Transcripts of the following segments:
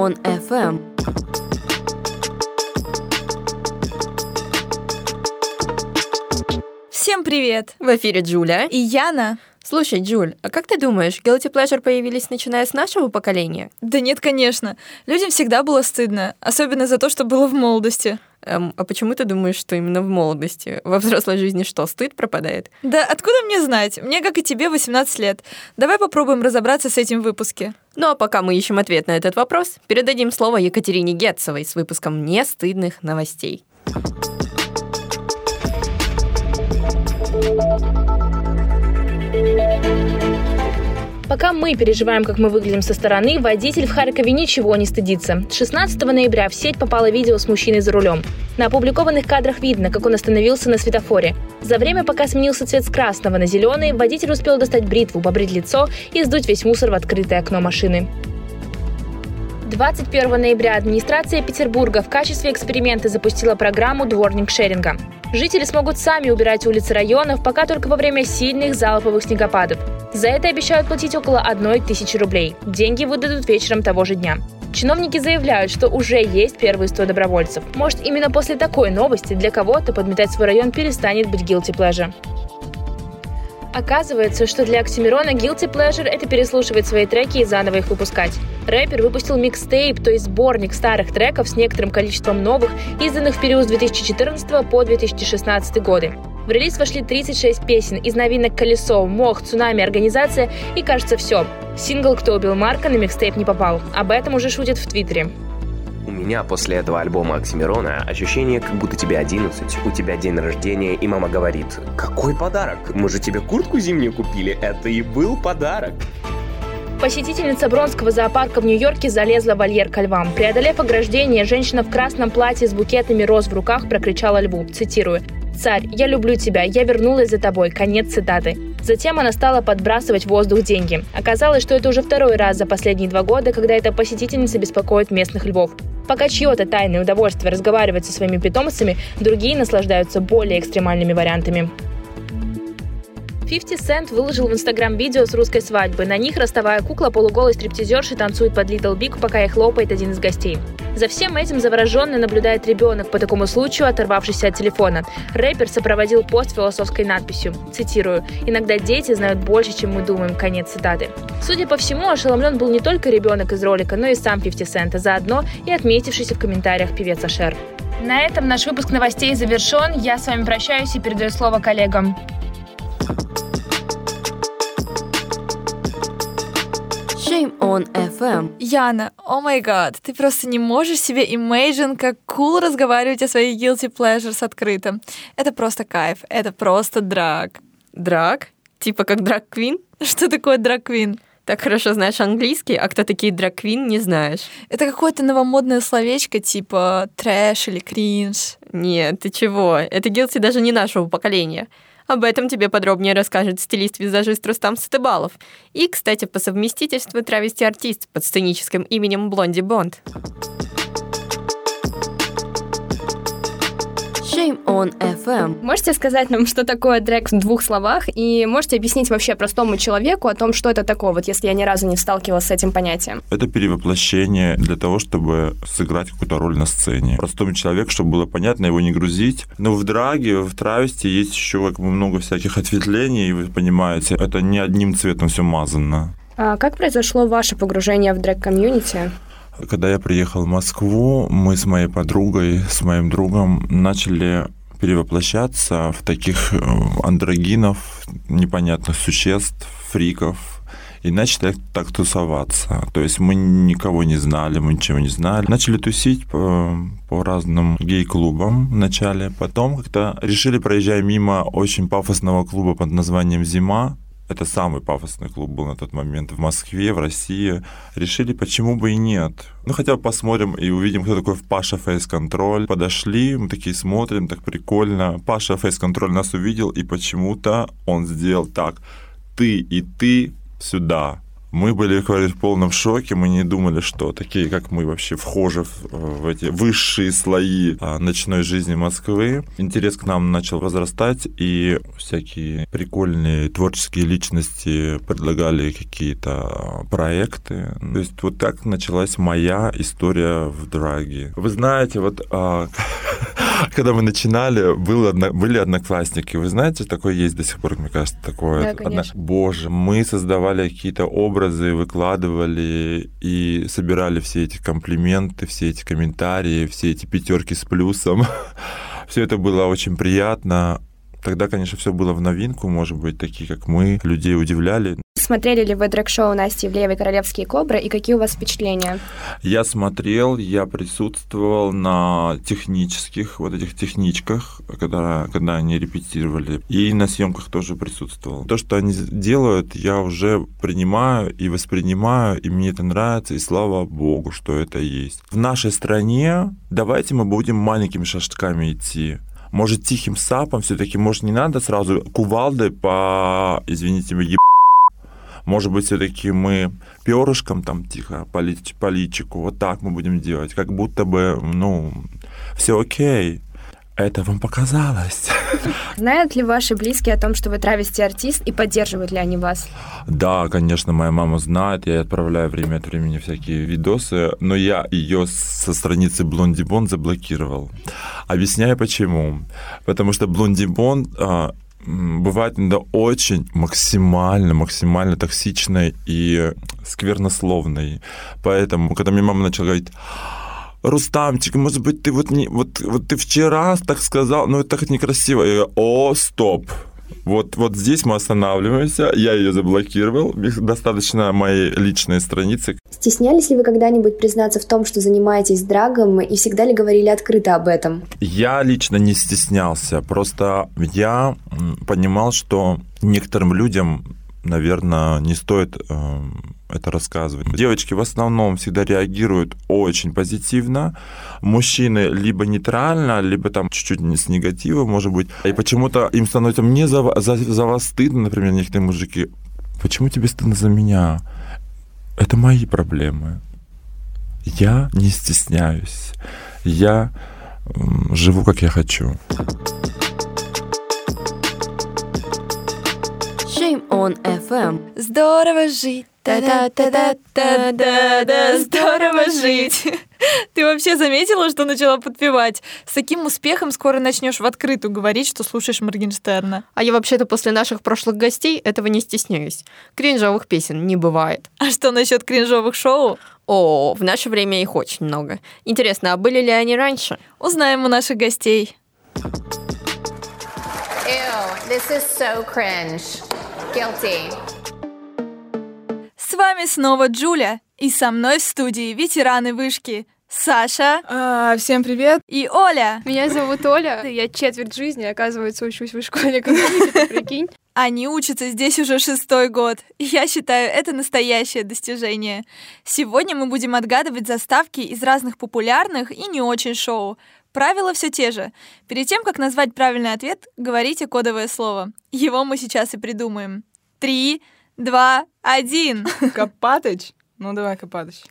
on FM. Всем привет! В эфире Джуля и Яна. Слушай, Джуль, а как ты думаешь, guilty pleasure появились начиная с нашего поколения? Да нет, конечно. Людям всегда было стыдно, особенно за то, что было в молодости. Эм, а почему ты думаешь, что именно в молодости? Во взрослой жизни что, стыд пропадает? Да откуда мне знать? Мне, как и тебе, 18 лет. Давай попробуем разобраться с этим в выпуске. Ну а пока мы ищем ответ на этот вопрос, передадим слово Екатерине Гетцевой с выпуском «Нестыдных новостей». Пока мы переживаем, как мы выглядим со стороны, водитель в Харькове ничего не стыдится. 16 ноября в сеть попало видео с мужчиной за рулем. На опубликованных кадрах видно, как он остановился на светофоре. За время, пока сменился цвет с красного на зеленый, водитель успел достать бритву, побрить лицо и сдуть весь мусор в открытое окно машины. 21 ноября администрация Петербурга в качестве эксперимента запустила программу дворник-шеринга. Жители смогут сами убирать улицы районов, пока только во время сильных залповых снегопадов. За это обещают платить около одной тысячи рублей. Деньги выдадут вечером того же дня. Чиновники заявляют, что уже есть первые 100 добровольцев. Может, именно после такой новости для кого-то подметать свой район перестанет быть guilty pleasure. Оказывается, что для Оксимирона guilty pleasure – это переслушивать свои треки и заново их выпускать. Рэпер выпустил микстейп, то есть сборник старых треков с некоторым количеством новых, изданных в период с 2014 по 2016 годы. В релиз вошли 36 песен из новинок «Колесо», «Мох», «Цунами», «Организация» и, кажется, все. Сингл «Кто убил Марка» на микстейп не попал. Об этом уже шутят в Твиттере. У меня после этого альбома Оксимирона ощущение, как будто тебе 11, у тебя день рождения, и мама говорит, «Какой подарок? Мы же тебе куртку зимнюю купили, это и был подарок!» Посетительница Бронского зоопарка в Нью-Йорке залезла в вольер ко львам. Преодолев ограждение, женщина в красном платье с букетами роз в руках прокричала льву, цитирую, «Царь, я люблю тебя, я вернулась за тобой». Конец цитаты. Затем она стала подбрасывать в воздух деньги. Оказалось, что это уже второй раз за последние два года, когда эта посетительница беспокоит местных львов. Пока чье-то тайное удовольствие разговаривать со своими питомцами, другие наслаждаются более экстремальными вариантами. 50 Cent выложил в Инстаграм видео с русской свадьбы. На них ростовая кукла полуголой стриптизерши танцует под Little Big, пока их хлопает один из гостей. За всем этим завороженно наблюдает ребенок, по такому случаю оторвавшийся от телефона. Рэпер сопроводил пост философской надписью, цитирую, «Иногда дети знают больше, чем мы думаем», конец цитаты. Судя по всему, ошеломлен был не только ребенок из ролика, но и сам 50 Cent, а заодно и отметившийся в комментариях певец Ашер. На этом наш выпуск новостей завершен. Я с вами прощаюсь и передаю слово коллегам. Shame on FM. Яна, о май гад, ты просто не можешь себе imagine, как cool разговаривать о своих guilty pleasures открыто. Это просто кайф, это просто драк. Драк? Типа как драг-квин? Что такое драг-квин? Так хорошо знаешь английский, а кто такие драг-квин, не знаешь. Это какое-то новомодное словечко, типа трэш или кринж. Нет, ты чего? Это guilty даже не нашего поколения. Об этом тебе подробнее расскажет стилист-визажист Рустам Сатыбалов. И, кстати, по совместительству травести-артист под сценическим именем Блонди Бонд. Shame on FM. Можете сказать нам, что такое дрэк в двух словах, и можете объяснить вообще простому человеку о том, что это такое, вот если я ни разу не сталкивалась с этим понятием? Это перевоплощение для того, чтобы сыграть какую-то роль на сцене. Простому человеку, чтобы было понятно, его не грузить. Но в драге, в травести есть еще как бы много всяких ответвлений, и вы понимаете, это не одним цветом все мазано. А как произошло ваше погружение в дрэк-комьюнити? Когда я приехал в Москву, мы с моей подругой, с моим другом начали перевоплощаться в таких э, андрогинов, непонятных существ, фриков, и начали так тусоваться. То есть мы никого не знали, мы ничего не знали. Начали тусить по, по разным гей-клубам вначале. Потом как-то решили, проезжая мимо очень пафосного клуба под названием «Зима», это самый пафосный клуб был на тот момент в Москве, в России. Решили, почему бы и нет. Ну, хотя бы посмотрим и увидим, кто такой Паша Фейс Контроль. Подошли, мы такие смотрим, так прикольно. Паша Фейс Контроль нас увидел, и почему-то он сделал так. Ты и ты сюда. Мы были, говорю, в полном шоке, мы не думали, что такие, как мы, вообще вхожи в, в эти высшие слои а, ночной жизни Москвы. Интерес к нам начал возрастать, и всякие прикольные творческие личности предлагали какие-то проекты. То есть вот так началась моя история в драге. Вы знаете, вот а, когда мы начинали, был одно, были одноклассники. Вы знаете, такое есть до сих пор, мне кажется, такое. Да, Одно-. Боже, мы создавали какие-то образы, выкладывали и собирали все эти комплименты, все эти комментарии, все эти пятерки с плюсом. Все это было очень приятно. Тогда, конечно, все было в новинку, может быть, такие, как мы, людей удивляли. Смотрели ли вы дрэк-шоу Насти Ивлеевой «Королевские кобры» и какие у вас впечатления? Я смотрел, я присутствовал на технических, вот этих техничках, когда, когда они репетировали, и на съемках тоже присутствовал. То, что они делают, я уже принимаю и воспринимаю, и мне это нравится, и слава богу, что это есть. В нашей стране давайте мы будем маленькими шажками идти. Может, тихим сапом все-таки, может, не надо сразу кувалдой по, извините меня, может быть, все-таки мы перышком там тихо по, личику, вот так мы будем делать, как будто бы, ну, все окей. Это вам показалось. Знают ли ваши близкие о том, что вы травести-артист, и поддерживают ли они вас? Да, конечно, моя мама знает, я отправляю время от времени всякие видосы, но я ее со страницы Блонди Бон заблокировал. Объясняю почему. Потому что Блонди Бон а, бывает иногда очень максимально, максимально токсичной и сквернословной. Поэтому, когда мне мама начала говорить, Рустамчик, может быть, ты вот не, вот, вот ты вчера так сказал, но это так некрасиво. Я говорю, о, стоп. Вот, вот здесь мы останавливаемся. Я ее заблокировал. Достаточно моей личной страницы. Стеснялись ли вы когда-нибудь признаться в том, что занимаетесь драгом, и всегда ли говорили открыто об этом? Я лично не стеснялся. Просто я понимал, что некоторым людям, наверное, не стоит э, это рассказывать. Девочки в основном всегда реагируют очень позитивно. Мужчины либо нейтрально, либо там чуть-чуть с негатива, может быть. И почему-то им становится мне за, за, за вас стыдно, например, некоторые мужики. Почему тебе стыдно за меня? Это мои проблемы. Я не стесняюсь. Я живу, как я хочу. Shame on FM. Здорово жить. Да-да-да-да-да-да, здорово жить. Ты вообще заметила, что начала подпевать? С таким успехом скоро начнешь в открытую говорить, что слушаешь Моргенштерна. А я вообще-то после наших прошлых гостей этого не стесняюсь. Кринжовых песен не бывает. А что насчет кринжовых шоу? О, в наше время их очень много. Интересно, а были ли они раньше? Узнаем у наших гостей. Ew, this is so cringe. Guilty. С вами снова Джуля, и со мной в студии ветераны вышки Саша А, всем привет. и Оля. Меня зовут Оля, я четверть жизни, оказывается, учусь в школе экономики, прикинь. Они учатся здесь уже шестой год, и я считаю это настоящее достижение. Сегодня мы будем отгадывать заставки из разных популярных и не очень шоу. Правила все те же. Перед тем, как назвать правильный ответ, говорите кодовое слово. Его мы сейчас и придумаем. Три, два, один. Копатыч? Ну давай, Копатыч.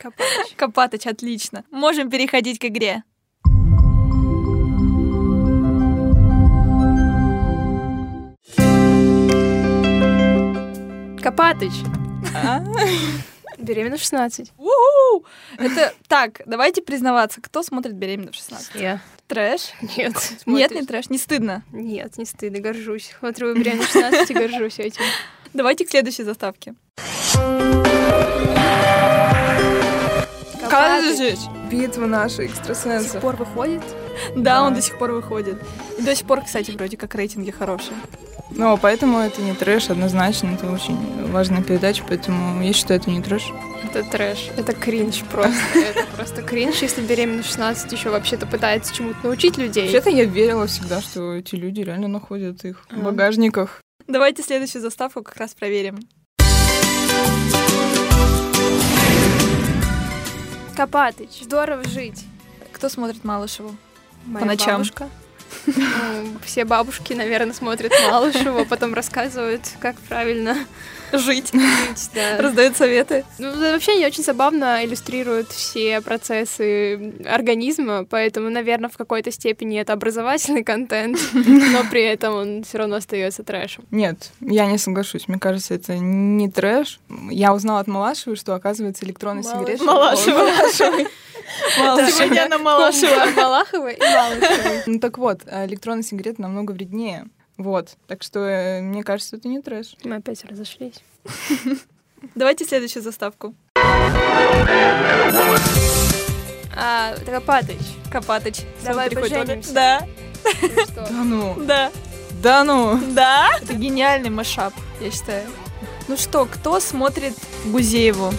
Копатыч, отлично. Можем переходить к игре. Копатыч. А? Беременна в 16. У-у! Это так, давайте признаваться, кто смотрит беременна в 16? Я. Трэш? Нет. Нет, не трэш, не стыдно. Нет, не стыдно, горжусь. Смотрю, беременна в 16 и горжусь этим. Давайте к следующей заставке. Копатыч. Битва наша До экстрасенсов. сих пор выходит? Да, он до сих пор выходит. И до сих пор, кстати, вроде как рейтинги хорошие. Ну, поэтому это не трэш, однозначно. Это очень важная передача, поэтому я считаю, это не трэш. Это трэш. Это кринж просто. Это просто кринж, если беременна в 16 еще вообще-то пытается чему-то научить людей. Вообще-то я верила всегда, что эти люди реально находят их в багажниках. Давайте следующую заставку как раз проверим. Копатыч. Здорово жить. Кто смотрит Малышеву? Моя ночам. бабушка. Ну, Все бабушки, наверное, смотрят Малышева, потом рассказывают, как правильно Жить. жить. Да. Раздают советы. Ну, вообще они очень забавно иллюстрируют все процессы организма, поэтому, наверное, в какой-то степени это образовательный контент, но при этом он все равно остается трэшем. Нет, я не соглашусь. Мне кажется, это не трэш. Я узнала от Малашевой, что, оказывается, электронная сигарета... Малашева. Сегодня она Малашева. Малахова и Малышева. Ну так вот, а электронная сигарета намного вреднее. Вот. Так что, э, мне кажется, это не трэш. Мы опять разошлись. Давайте следующую заставку. А, Копатыч, Копатыч. Давай поженимся. Оля. ну? Да ну, Да. да ну. Да. Это гениальный машап, я считаю. Ну что, кто смотрит Гузееву?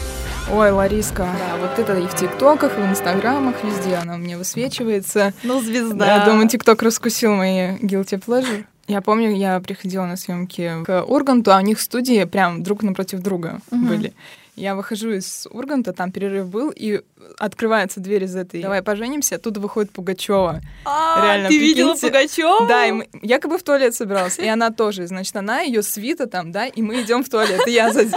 Ой, Лариска, да, вот это и в ТикТоках, и в Инстаграмах, везде она мне высвечивается. Ну, звезда. Я думаю, ТикТок раскусил мои guilty pleasure. Я помню, я приходила на съемки к Урганту, а у них студии прям друг напротив друга Мгм. были. Я выхожу из Урганта, там перерыв был, и открывается дверь из этой «Давай поженимся», оттуда выходит Пугачева. А, Реально, ты видела. Пугачеву? Да, и мы, якобы в туалет собиралась, и она тоже. Значит, она, ее свита там, да, и мы идем в туалет. И я сзади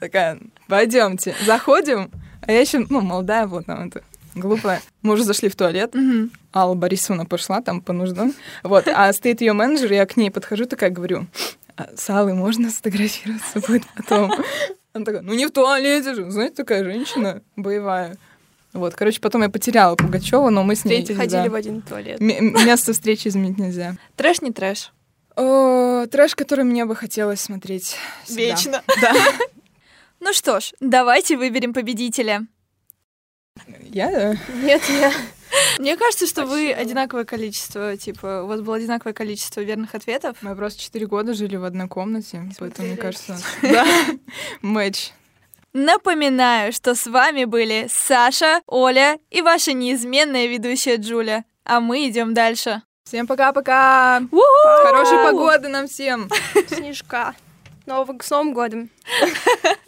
такая, пойдемте. Заходим, а я еще, ну, молодая, вот там это, глупая. Мы уже зашли в туалет. Алла Борисовна пошла там по нуждам. Вот, а стоит ее менеджер, я к ней подхожу, такая говорю, «А с Аллой можно сфотографироваться будет потом? Она такая, ну не в туалете же, знаете, такая женщина боевая. Вот, короче, потом я потеряла Пугачева, но мы с ней... Встретились, ходили да. в один туалет. М- место встречи изменить нельзя. Трэш не трэш. О, трэш, который мне бы хотелось смотреть всегда. Вечно. Да. Ну что ж, давайте выберем победителя. Я? Нет, я... Мне кажется, что вы одинаковое количество, типа, у вас было одинаковое количество верных ответов. Мы просто четыре года жили в одной комнате, поэтому, мне кажется, да, матч. Напоминаю, что с вами были Саша, Оля и ваша неизменная ведущая Джуля. А мы идем дальше. Всем пока-пока! У-ху! Хорошей погоды нам всем! Снежка. Новым, с Новым годом.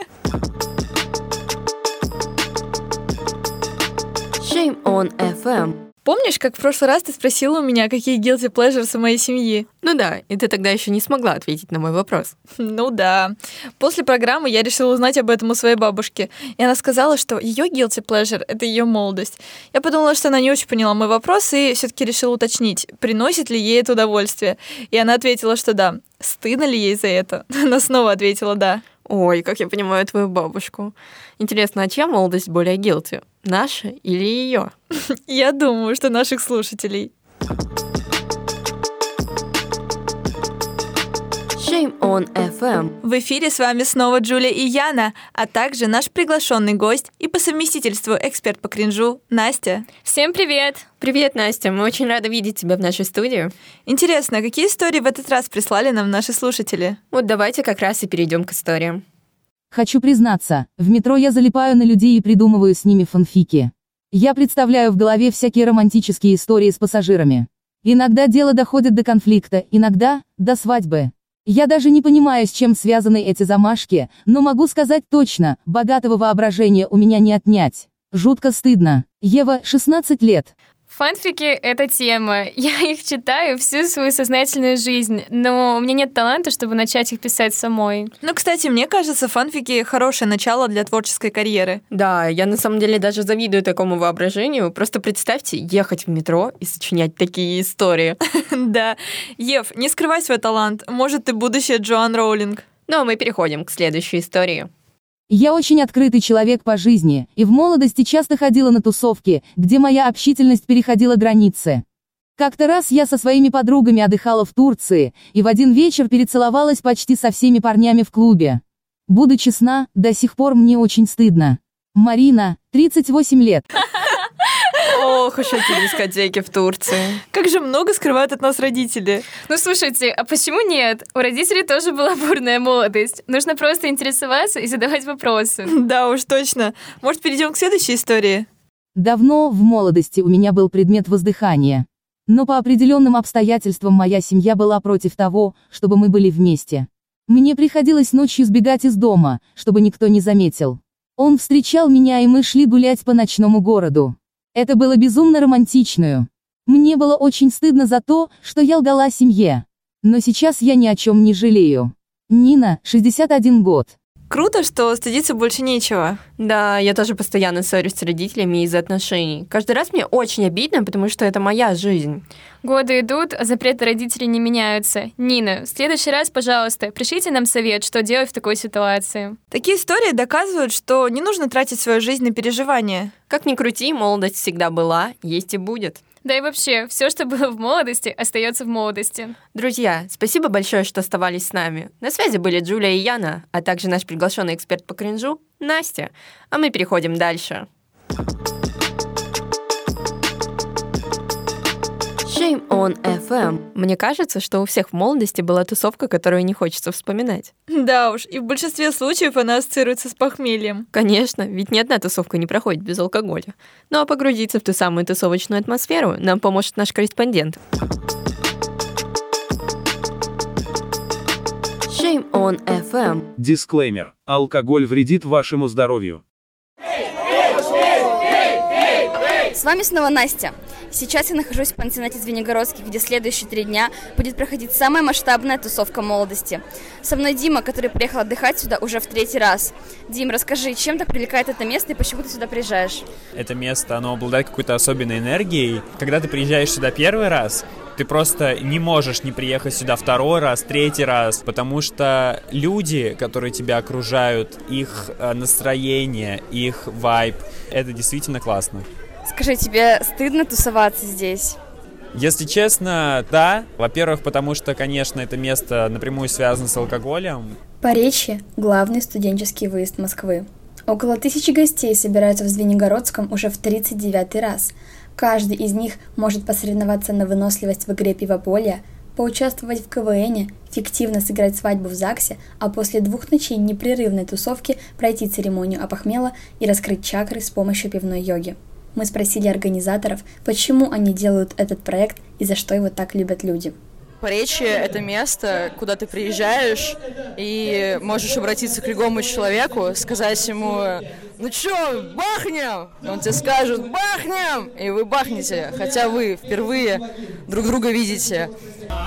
Shame on FM. Помнишь, как в прошлый раз ты спросила у меня, какие guilty pleasures у моей семьи? Ну да, и ты тогда еще не смогла ответить на мой вопрос. Ну да. После программы я решила узнать об этом у своей бабушки. И она сказала, что ее guilty pleasure — это ее молодость. Я подумала, что она не очень поняла мой вопрос и все-таки решила уточнить, приносит ли ей это удовольствие. И она ответила, что да. Стыдно ли ей за это? Она снова ответила «да». Ой, как я понимаю твою бабушку. Интересно, а чья молодость более guilty? Наша или ее? Я думаю, что наших слушателей. Shame on FM. В эфире с вами снова Джулия и Яна, а также наш приглашенный гость и по совместительству эксперт по кринжу Настя. Всем привет! Привет, Настя, мы очень рады видеть тебя в нашей студии. Интересно, какие истории в этот раз прислали нам наши слушатели? Вот давайте как раз и перейдем к историям. Хочу признаться, в метро я залипаю на людей и придумываю с ними фанфики. Я представляю в голове всякие романтические истории с пассажирами. Иногда дело доходит до конфликта, иногда — до свадьбы. Я даже не понимаю, с чем связаны эти замашки, но могу сказать точно, богатого воображения у меня не отнять. Жутко стыдно. Ева, 16 лет. Фанфики — это тема. Я их читаю всю свою сознательную жизнь, но у меня нет таланта, чтобы начать их писать самой. Ну, кстати, мне кажется, фанфики — хорошее начало для творческой карьеры. Да, я на самом деле даже завидую такому воображению. Просто представьте, ехать в метро и сочинять такие истории. Да. Ев, не скрывай свой талант. Может, ты будущая Джоан Роулинг. Ну, а мы переходим к следующей истории. Я очень открытый человек по жизни, и в молодости часто ходила на тусовки, где моя общительность переходила границы. Как-то раз я со своими подругами отдыхала в Турции, и в один вечер перецеловалась почти со всеми парнями в клубе. Буду честна, до сих пор мне очень стыдно. Марина, 38 лет. Ох уж эти дискотеки в Турции. Как же много скрывают от нас родители. Ну, слушайте, а почему нет? У родителей тоже была бурная молодость. Нужно просто интересоваться и задавать вопросы. Да уж, точно. Может, перейдем к следующей истории? Давно, в молодости, у меня был предмет воздыхания. Но по определенным обстоятельствам моя семья была против того, чтобы мы были вместе. Мне приходилось ночью сбегать из дома, чтобы никто не заметил. Он встречал меня, и мы шли гулять по ночному городу. Это было безумно романтичную. Мне было очень стыдно за то, что я лгала семье. Но сейчас я ни о чем не жалею. Нина, 61 год. Круто, что стыдиться больше нечего. Да, я тоже постоянно ссорюсь с родителями из-за отношений. Каждый раз мне очень обидно, потому что это моя жизнь. Годы идут, а запреты родителей не меняются. Нина, в следующий раз, пожалуйста, пришлите нам совет, что делать в такой ситуации. Такие истории доказывают, что не нужно тратить свою жизнь на переживания. Как ни крути, молодость всегда была, есть и будет. Да и вообще, все, что было в молодости, остается в молодости. Друзья, спасибо большое, что оставались с нами. На связи были Джулия и Яна, а также наш приглашенный эксперт по кринжу Настя. А мы переходим дальше. Shame on FM. Мне кажется, что у всех в молодости была тусовка, которую не хочется вспоминать. Да уж, и в большинстве случаев она ассоциируется с похмельем. Конечно, ведь ни одна тусовка не проходит без алкоголя. Ну а погрузиться в ту самую тусовочную атмосферу нам поможет наш корреспондент. Shame on FM. Дисклеймер. Алкоголь вредит вашему здоровью. С вами снова Настя. Сейчас я нахожусь в пансионате Звенигородский, где следующие три дня будет проходить самая масштабная тусовка молодости. Со мной Дима, который приехал отдыхать сюда уже в третий раз. Дим, расскажи, чем так привлекает это место и почему ты сюда приезжаешь? Это место, оно обладает какой-то особенной энергией. Когда ты приезжаешь сюда первый раз, ты просто не можешь не приехать сюда второй раз, третий раз, потому что люди, которые тебя окружают, их э, настроение, их вайб, это действительно классно. Скажи, тебе стыдно тусоваться здесь? Если честно, да. Во-первых, потому что, конечно, это место напрямую связано с алкоголем. Поречье – главный студенческий выезд Москвы. Около тысячи гостей собираются в Звенигородском уже в 39 раз. Каждый из них может посоревноваться на выносливость в игре пивополя, поучаствовать в КВНе, фиктивно сыграть свадьбу в ЗАГСе, а после двух ночей непрерывной тусовки пройти церемонию опохмела и раскрыть чакры с помощью пивной йоги. Мы спросили организаторов, почему они делают этот проект и за что его так любят люди. Поречье — это место, куда ты приезжаешь и можешь обратиться к любому человеку, сказать ему, ну чё, бахнем? Он тебе скажет, бахнем! И вы бахнете, хотя вы впервые друг друга видите.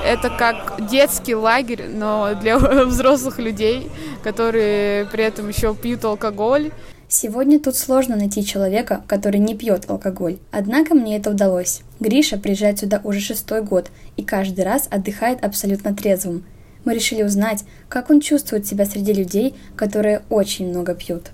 Это как детский лагерь, но для взрослых людей, которые при этом еще пьют алкоголь. Сегодня тут сложно найти человека, который не пьет алкоголь. Однако мне это удалось. Гриша приезжает сюда уже шестой год и каждый раз отдыхает абсолютно трезвым. Мы решили узнать, как он чувствует себя среди людей, которые очень много пьют.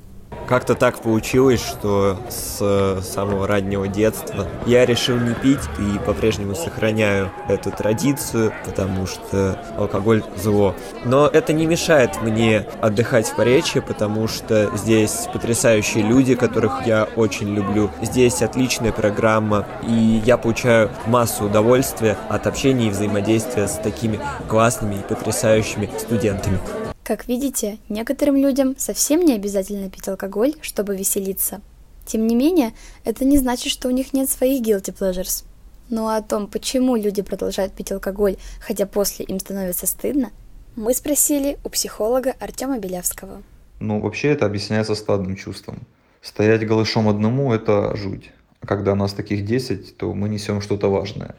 Как-то так получилось, что с самого раннего детства я решил не пить и по-прежнему сохраняю эту традицию, потому что алкоголь зло. Но это не мешает мне отдыхать в Поречье, потому что здесь потрясающие люди, которых я очень люблю. Здесь отличная программа, и я получаю массу удовольствия от общения и взаимодействия с такими классными и потрясающими студентами. Как видите, некоторым людям совсем не обязательно пить алкоголь, чтобы веселиться. Тем не менее, это не значит, что у них нет своих guilty pleasures. А о том, почему люди продолжают пить алкоголь, хотя после им становится стыдно, мы спросили у психолога Артема Белявского. Ну, вообще это объясняется стадным чувством. Стоять голышом одному – это жуть. А когда нас таких 10, то мы несем что-то важное.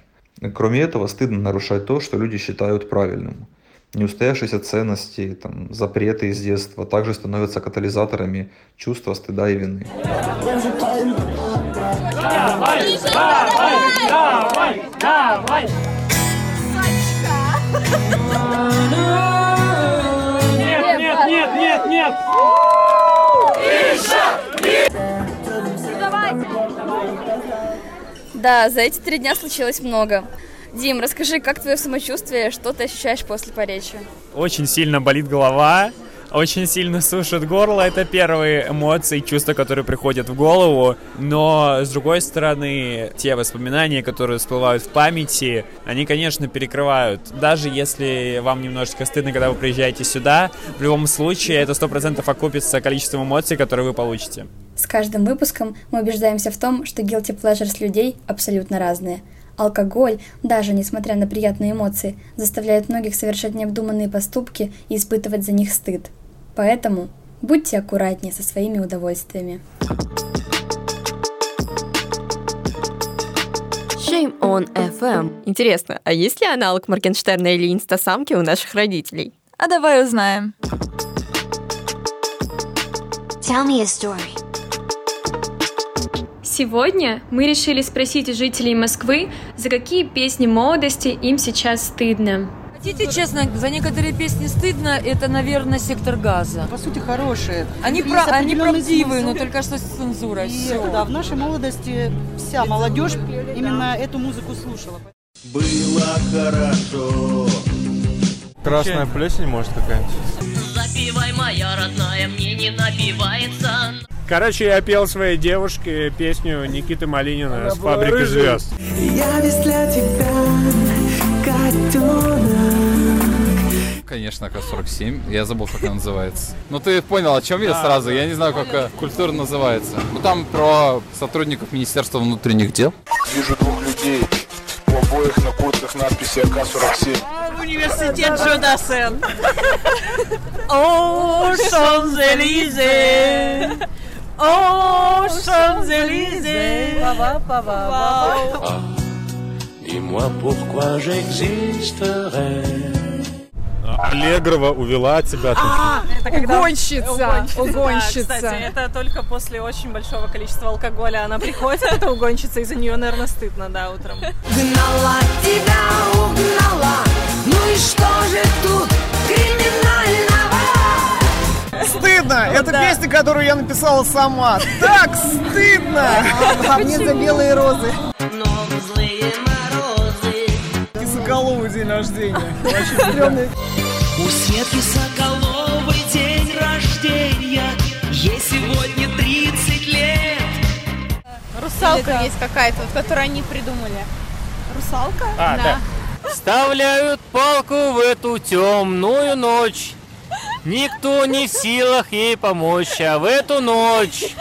Кроме этого, стыдно нарушать то, что люди считают правильным – Неустоявшиеся ценности, там, запреты из детства также становятся катализаторами чувства стыда и вины. Давай, давай, давай! Нет, нет, нет, нет, нет! Да, за эти три дня случилось много. Дим, расскажи, как твое самочувствие, что ты ощущаешь после поречия? Очень сильно болит голова, очень сильно сушит горло. Это первые эмоции, чувства, которые приходят в голову. Но, с другой стороны, те воспоминания, которые всплывают в памяти, они, конечно, перекрывают. Даже если вам немножечко стыдно, когда вы приезжаете сюда, в любом случае это сто процентов окупится количеством эмоций, которые вы получите. С каждым выпуском мы убеждаемся в том, что guilty pleasures людей абсолютно разные – Алкоголь, даже несмотря на приятные эмоции, заставляет многих совершать необдуманные поступки и испытывать за них стыд. Поэтому будьте аккуратнее со своими удовольствиями. Shame on FM. Интересно, а есть ли аналог Моргенштерна или инстасамки у наших родителей? А давай узнаем. Tell me a story. Сегодня мы решили спросить у жителей Москвы, за какие песни молодости им сейчас стыдно. Хотите, честно, за некоторые песни стыдно, это, наверное, сектор газа. По сути, хорошие. Они, про, они правдивые, но только что с цензурой. И, Всё. да, в нашей молодости вся молодежь именно эту музыку слушала. Было хорошо. Красная плесень, может, какая-нибудь? Запивай, моя родная, мне не напивается. Короче, я пел своей девушке песню Никиты Малинина с «Фабрики звезд». Я весь для тебя, котенок. Конечно, К-47. Я забыл, как она называется. Ну, ты понял, о чем я сразу. Я не знаю, как э, культура называется. Ну, там про сотрудников Министерства внутренних дел. Вижу двух людей. У обоих на куртках надписи АК-47. Университет Джо Дассен. О, Шанзелизе. Шанзелизе. Ah, Dis-moi pourquoi j'existerais. Аллегрова увела тебя. Угонщица, угонщица. Да, кстати, это только после очень большого количества алкоголя она приходит, эта угонщица, и за нее, наверное, стыдно, да, утром. Гнала тебя, угнала. Ну и что же тут Стыдно! Это песня, которую я написала сама. Так стыдно! А мне за белые розы. И Соколову день рождения. Вообще стрёмный. У Светки Соколовой день рождения. Ей сегодня 30 лет. Русалка есть какая-то, вот, которую они придумали. Русалка? А, да. Вставляют палку в эту темную ночь. Никто не в силах ей помочь, а в эту ночь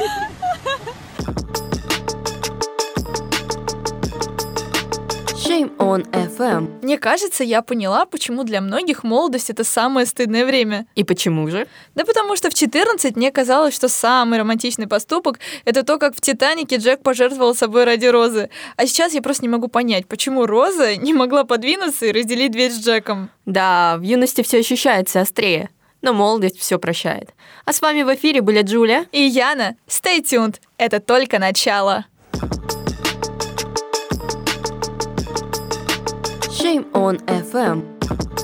Shame on FM. Мне кажется, я поняла, почему для многих молодость — это самое стыдное время. И почему же? Да потому что в 14 мне казалось, что самый романтичный поступок — это то, как в «Титанике» Джек пожертвовал собой ради Розы. А сейчас я просто не могу понять, почему Роза не могла подвинуться и разделить дверь с Джеком. Да, в юности все ощущается острее, но молодость все прощает. А с вами в эфире были Джулия и Яна. Stay tuned. Это только начало. Shame on FM.